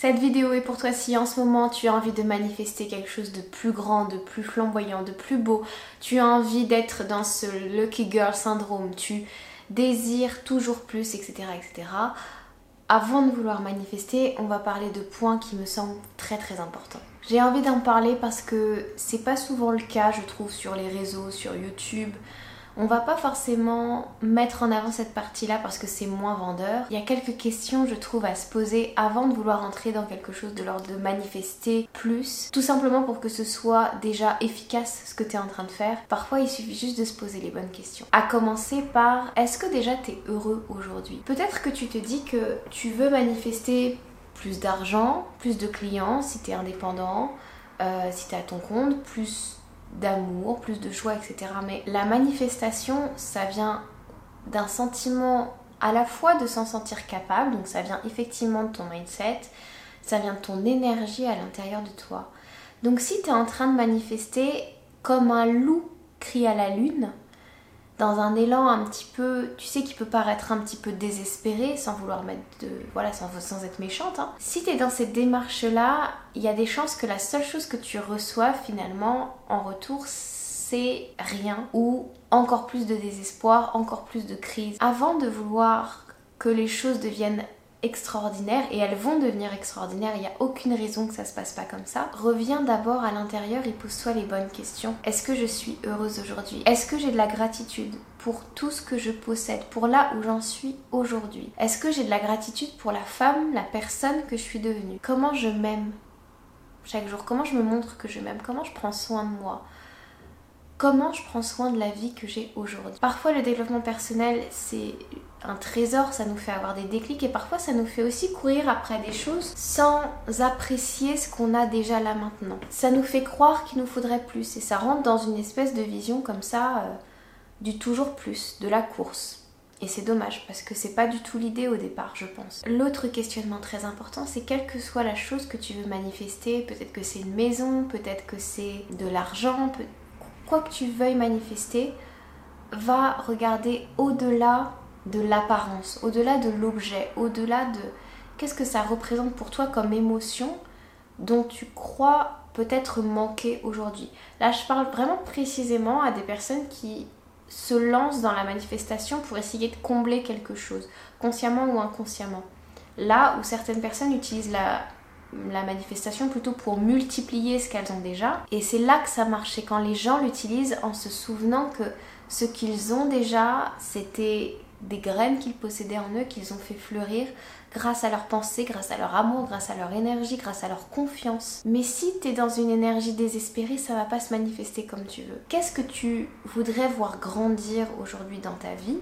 Cette vidéo est pour toi si en ce moment tu as envie de manifester quelque chose de plus grand, de plus flamboyant, de plus beau, tu as envie d'être dans ce lucky girl syndrome, tu désires toujours plus, etc. etc. Avant de vouloir manifester, on va parler de points qui me semblent très très importants. J'ai envie d'en parler parce que c'est pas souvent le cas, je trouve, sur les réseaux, sur YouTube, on va pas forcément mettre en avant cette partie-là parce que c'est moins vendeur. Il y a quelques questions, je trouve, à se poser avant de vouloir entrer dans quelque chose de l'ordre de manifester plus. Tout simplement pour que ce soit déjà efficace ce que tu es en train de faire. Parfois, il suffit juste de se poser les bonnes questions. À commencer par est-ce que déjà tu es heureux aujourd'hui? Peut-être que tu te dis que tu veux manifester plus d'argent, plus de clients si tu es indépendant, euh, si tu es à ton compte, plus d'amour, plus de joie, etc. Mais la manifestation, ça vient d'un sentiment à la fois de s'en sentir capable, donc ça vient effectivement de ton mindset, ça vient de ton énergie à l'intérieur de toi. Donc si tu es en train de manifester comme un loup crie à la lune, dans un élan un petit peu, tu sais, qui peut paraître un petit peu désespéré, sans vouloir mettre de. Voilà, sans, être méchante. Hein. Si tu es dans cette démarche-là, il y a des chances que la seule chose que tu reçois finalement en retour, c'est rien ou encore plus de désespoir, encore plus de crise. Avant de vouloir que les choses deviennent extraordinaires et elles vont devenir extraordinaires, il n'y a aucune raison que ça se passe pas comme ça. Reviens d'abord à l'intérieur et pose-toi les bonnes questions. Est-ce que je suis heureuse aujourd'hui? Est-ce que j'ai de la gratitude pour tout ce que je possède, pour là où j'en suis aujourd'hui? Est-ce que j'ai de la gratitude pour la femme, la personne que je suis devenue? Comment je m'aime chaque jour? Comment je me montre que je m'aime? Comment je prends soin de moi? Comment je prends soin de la vie que j'ai aujourd'hui. Parfois le développement personnel c'est un trésor, ça nous fait avoir des déclics et parfois ça nous fait aussi courir après des choses sans apprécier ce qu'on a déjà là maintenant. Ça nous fait croire qu'il nous faudrait plus et ça rentre dans une espèce de vision comme ça euh, du toujours plus, de la course. Et c'est dommage parce que c'est pas du tout l'idée au départ, je pense. L'autre questionnement très important, c'est quelle que soit la chose que tu veux manifester, peut-être que c'est une maison, peut-être que c'est de l'argent, quoi que tu veuilles manifester, va regarder au-delà de l'apparence, au-delà de l'objet, au-delà de qu'est-ce que ça représente pour toi comme émotion dont tu crois peut-être manquer aujourd'hui. Là, je parle vraiment précisément à des personnes qui se lancent dans la manifestation pour essayer de combler quelque chose, consciemment ou inconsciemment. Là où certaines personnes utilisent la, la manifestation plutôt pour multiplier ce qu'elles ont déjà. Et c'est là que ça marche, c'est quand les gens l'utilisent en se souvenant que ce qu'ils ont déjà, c'était des graines qu'ils possédaient en eux, qu'ils ont fait fleurir grâce à leur pensée, grâce à leur amour, grâce à leur énergie, grâce à leur confiance. Mais si tu es dans une énergie désespérée, ça va pas se manifester comme tu veux. Qu'est-ce que tu voudrais voir grandir aujourd'hui dans ta vie?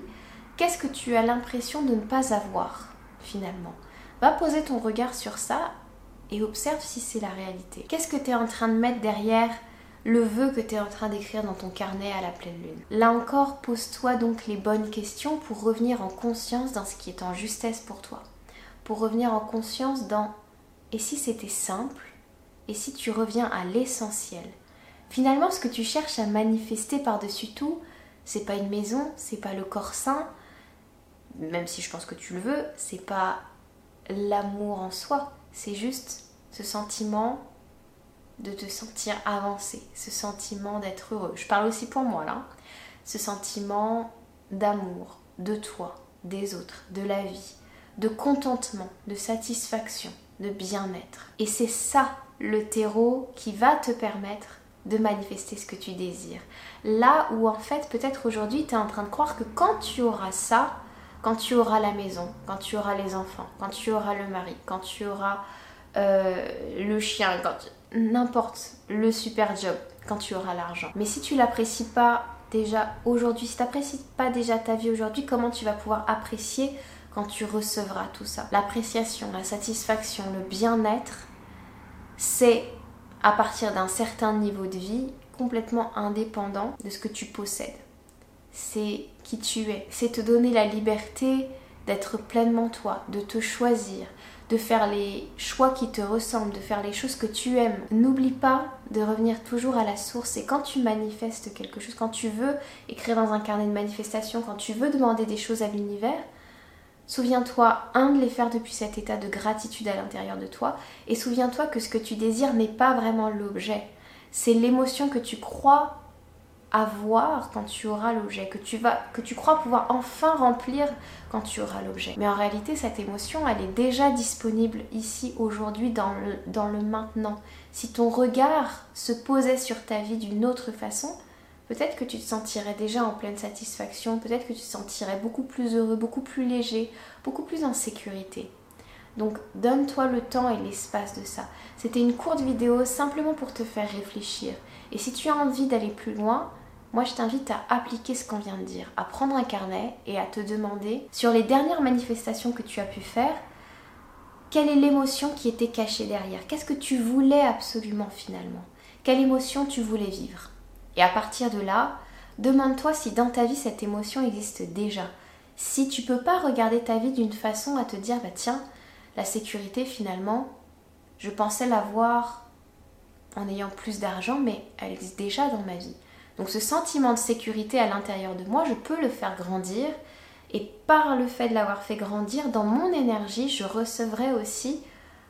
Qu'est-ce que tu as l'impression de ne pas avoir finalement? Va poser ton regard sur ça et observe si c'est la réalité. Qu'est-ce que tu es en train de mettre derrière le vœu que tu es en train d'écrire dans ton carnet à la pleine lune? Là encore, pose-toi donc les bonnes questions pour revenir en conscience dans ce qui est en justesse pour toi. Pour revenir en conscience dans et si c'était simple? Et si tu reviens à l'essentiel? Finalement, ce que tu cherches à manifester par-dessus tout, c'est pas une maison, c'est pas le corps sain, même si je pense que tu le veux, c'est pas l'amour en soi, c'est juste ce sentiment de te sentir avancé, ce sentiment d'être heureux. Je parle aussi pour moi là. Ce sentiment d'amour, de toi, des autres, de la vie, de contentement, de satisfaction, de bien-être. Et c'est ça le terreau qui va te permettre de manifester ce que tu désires. Là où en fait peut-être aujourd'hui tu es en train de croire que quand tu auras ça, quand tu auras la maison, quand tu auras les enfants, quand tu auras le mari, quand tu auras euh, le chien, quand n'importe le super job quand tu auras l'argent. Mais si tu l'apprécies pas déjà aujourd'hui, si tu n'apprécies pas déjà ta vie aujourd'hui, comment tu vas pouvoir apprécier quand tu recevras tout ça? L'appréciation, la satisfaction, le bien-être, c'est à partir d'un certain niveau de vie complètement indépendant de ce que tu possèdes. C'est qui tu es. C'est te donner la liberté d'être pleinement toi, de te choisir, de faire les choix qui te ressemblent, de faire les choses que tu aimes. N'oublie pas de revenir toujours à la source et quand tu manifestes quelque chose, quand tu veux écrire dans un carnet de manifestation, quand tu veux demander des choses à l'univers, Souviens-toi, un, de les faire depuis cet état de gratitude à l'intérieur de toi. Et souviens-toi que ce que tu désires n'est pas vraiment l'objet. C'est l'émotion que tu crois avoir quand tu auras l'objet, que tu vas, que tu crois pouvoir enfin remplir quand tu auras l'objet. Mais en réalité, cette émotion, elle est déjà disponible ici, aujourd'hui, dans le, dans le maintenant. Si ton regard se posait sur ta vie d'une autre façon, peut-être que tu te sentirais déjà en pleine satisfaction, peut-être que tu te sentirais beaucoup plus heureux, beaucoup plus léger, beaucoup plus en sécurité. Donc donne-toi le temps et l'espace de ça. C'était une courte vidéo simplement pour te faire réfléchir. Et si tu as envie d'aller plus loin, moi je t'invite à appliquer ce qu'on vient de dire, à prendre un carnet et à te demander sur les dernières manifestations que tu as pu faire, quelle est l'émotion qui était cachée derrière? Qu'est-ce que tu voulais absolument finalement? Quelle émotion tu voulais vivre? Et à partir de là, demande-toi si dans ta vie cette émotion existe déjà. Si tu peux pas regarder ta vie d'une façon à te dire bah tiens, la sécurité finalement, je pensais l'avoir en ayant plus d'argent, mais elle existe déjà dans ma vie. Donc ce sentiment de sécurité à l'intérieur de moi, je peux le faire grandir et par le fait de l'avoir fait grandir, dans mon énergie, je recevrai aussi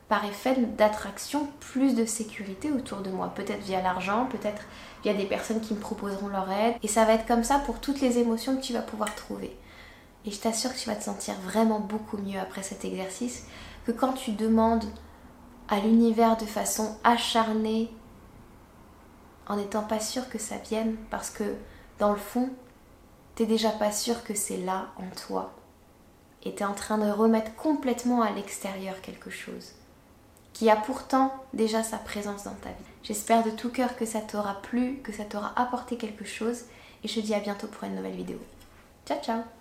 par effet d'attraction plus de sécurité autour de moi. Peut-être via l'argent, peut-être via des personnes qui me proposeront leur aide. Et ça va être comme ça pour toutes les émotions que tu vas pouvoir trouver. Et je t'assure que tu vas te sentir vraiment beaucoup mieux après cet exercice que quand tu demandes à l'univers de façon acharnée en n'étant pas sûr que ça vienne parce que dans le fond, t'es déjà pas sûr que c'est là en toi. Et t'es en train de remettre complètement à l'extérieur quelque chose qui a pourtant déjà sa présence dans ta vie. J'espère de tout cœur que ça t'aura plu, que ça t'aura apporté quelque chose et je te dis à bientôt pour une nouvelle vidéo. Ciao ciao